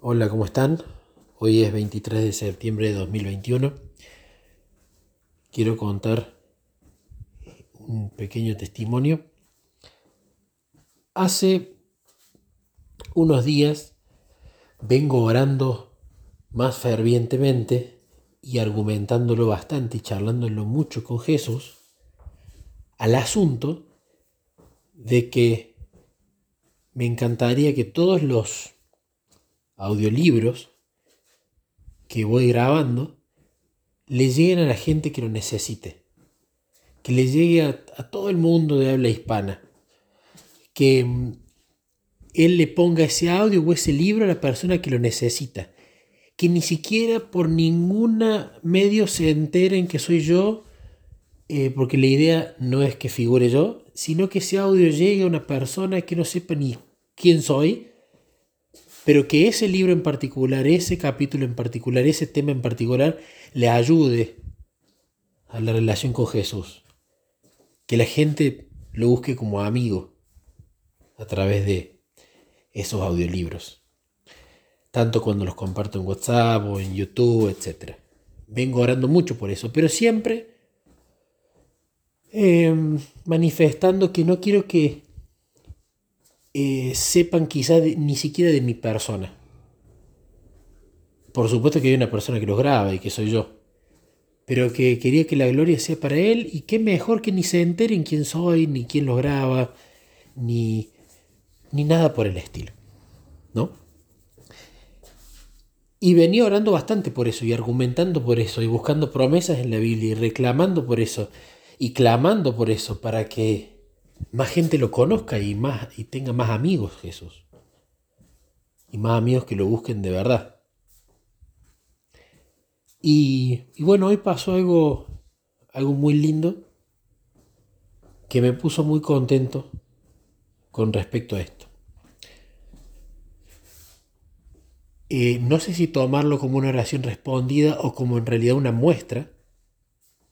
Hola, ¿cómo están? Hoy es 23 de septiembre de 2021. Quiero contar un pequeño testimonio. Hace unos días vengo orando más fervientemente y argumentándolo bastante y charlándolo mucho con Jesús al asunto de que me encantaría que todos los audiolibros que voy grabando le lleguen a la gente que lo necesite, que le llegue a, todo el mundo de habla hispana, que mm, él le ponga ese audio o ese libro a la persona que lo necesita, que ni siquiera por ningún medio se enteren que soy yo, eh, porque la idea no es que figure yo, sino que ese audio llegue a una persona que no sepa ni quién soy, pero que ese libro en particular, ese capítulo en particular, ese tema en particular, le ayude a la relación con Jesús. Que la gente lo busque como amigo a través de esos audiolibros. Tanto cuando los comparto en WhatsApp o en YouTube, etc. Vengo orando mucho por eso, pero siempre em, manifestando que no quiero que eh, sepan quizás ni siquiera de mi persona. Por supuesto que hay una persona que los graba y que soy yo. Pero que quería que la gloria sea para él y qué mejor que ni se enteren quién soy, ni quién los graba, ni, ni nada por el estilo. ¿No? Y venía orando bastante por eso y argumentando por eso y buscando promesas en la Biblia y reclamando por eso y clamando por eso para que más gente lo conozca y, más, y tenga más amigos Jesús. Y más amigos que lo busquen de verdad. Y, y bueno, hoy pasó algo, algo muy lindo que me puso muy contento con respecto a esto. Eh, no sé si tomarlo como una oración respondida o como en realidad una muestra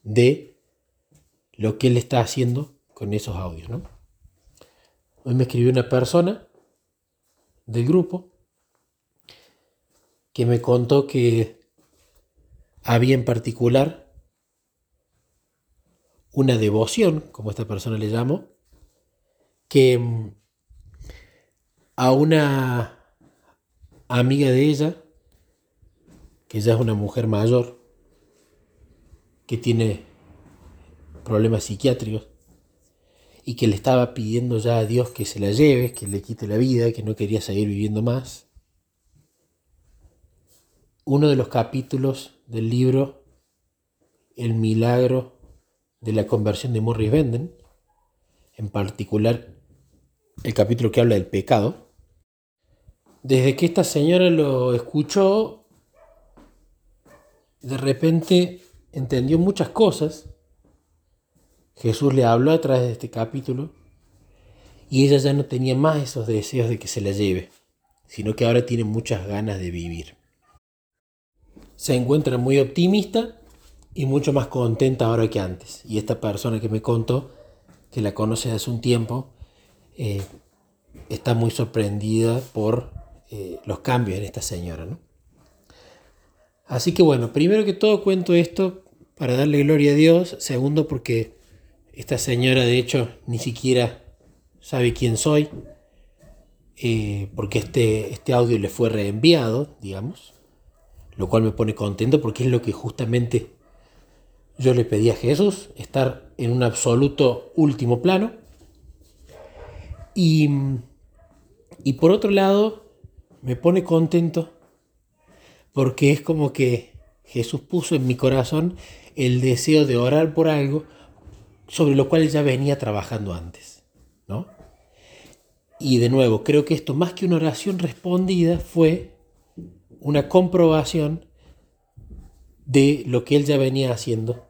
de lo que Él está haciendo con esos audios. ¿no? Hoy me escribió una persona del grupo que me contó que había en particular una devoción, como esta persona le llamó, que mm, a una amiga de ella, que ya es una mujer mayor, que tiene problemas psiquiátricos, y que le estaba pidiendo ya a Dios que se la lleve, que le quite la vida, que no quería seguir viviendo más. Uno de los capítulos del libro El milagro de la conversión de Morris Benden, en particular el capítulo que habla del pecado, desde que esta señora lo escuchó, de repente entendió muchas cosas Jesús le habló a través de este capítulo y ella ya no tenía más esos deseos de que se la lleve, sino que ahora tiene muchas ganas de vivir. Se encuentra muy optimista y mucho más contenta ahora que antes. Y esta persona que me contó, que la conoce hace un tiempo, eh, está muy sorprendida por eh, los cambios en esta señora. Así que bueno, primero que todo cuento esto para darle gloria a Dios, segundo porque esta señora, de hecho, ni siquiera sabe quién soy, eh, porque este, este audio le fue reenviado, digamos, lo cual me pone contento porque es lo que justamente yo le pedí a Jesús, estar en un absoluto último plano. Y, y por otro lado, me pone contento porque es como que Jesús puso en mi corazón el deseo de orar por algo sobre lo cual ya venía trabajando antes. ¿no? Y de nuevo, creo que esto más que una oración respondida fue una comprobación de lo que él ya venía haciendo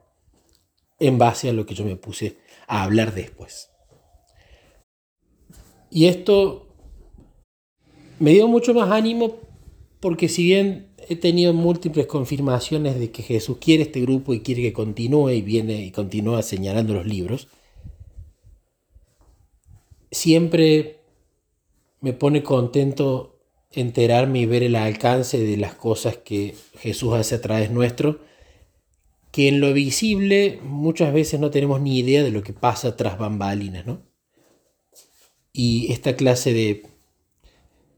en base a lo que yo me puse a hablar después. Y esto me dio mucho más ánimo porque si bien he tenido múltiples confirmaciones de que Jesús quiere este grupo y quiere que continúe y viene y continúa señalando los libros. Siempre me pone contento enterarme y ver el alcance de las cosas que Jesús hace a través nuestro, que en lo visible muchas veces no tenemos ni idea de lo que pasa tras bambalinas, ¿no? Y esta clase de,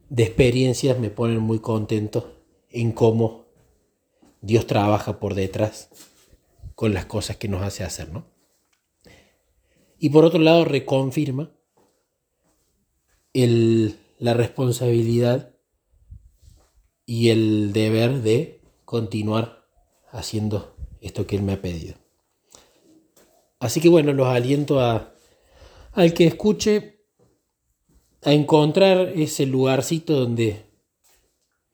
de experiencias me ponen muy contento en cómo Dios trabaja por detrás con las cosas que nos hace hacer, ¿no? Y por otro lado, reconfirma la responsabilidad y el deber de continuar haciendo esto que Él me ha pedido. Así que bueno, los aliento a, al que escuche a encontrar ese lugarcito donde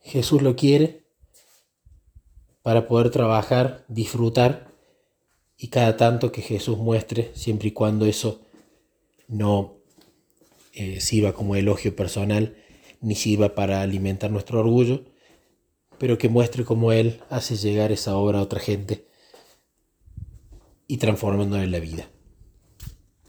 Jesús lo quiere para poder trabajar, disfrutar y cada tanto que Jesús muestre, siempre y cuando eso no eh, sirva como elogio personal, ni sirva para alimentar nuestro orgullo, pero que muestre cómo Él hace llegar esa obra a otra gente y transformando en la vida.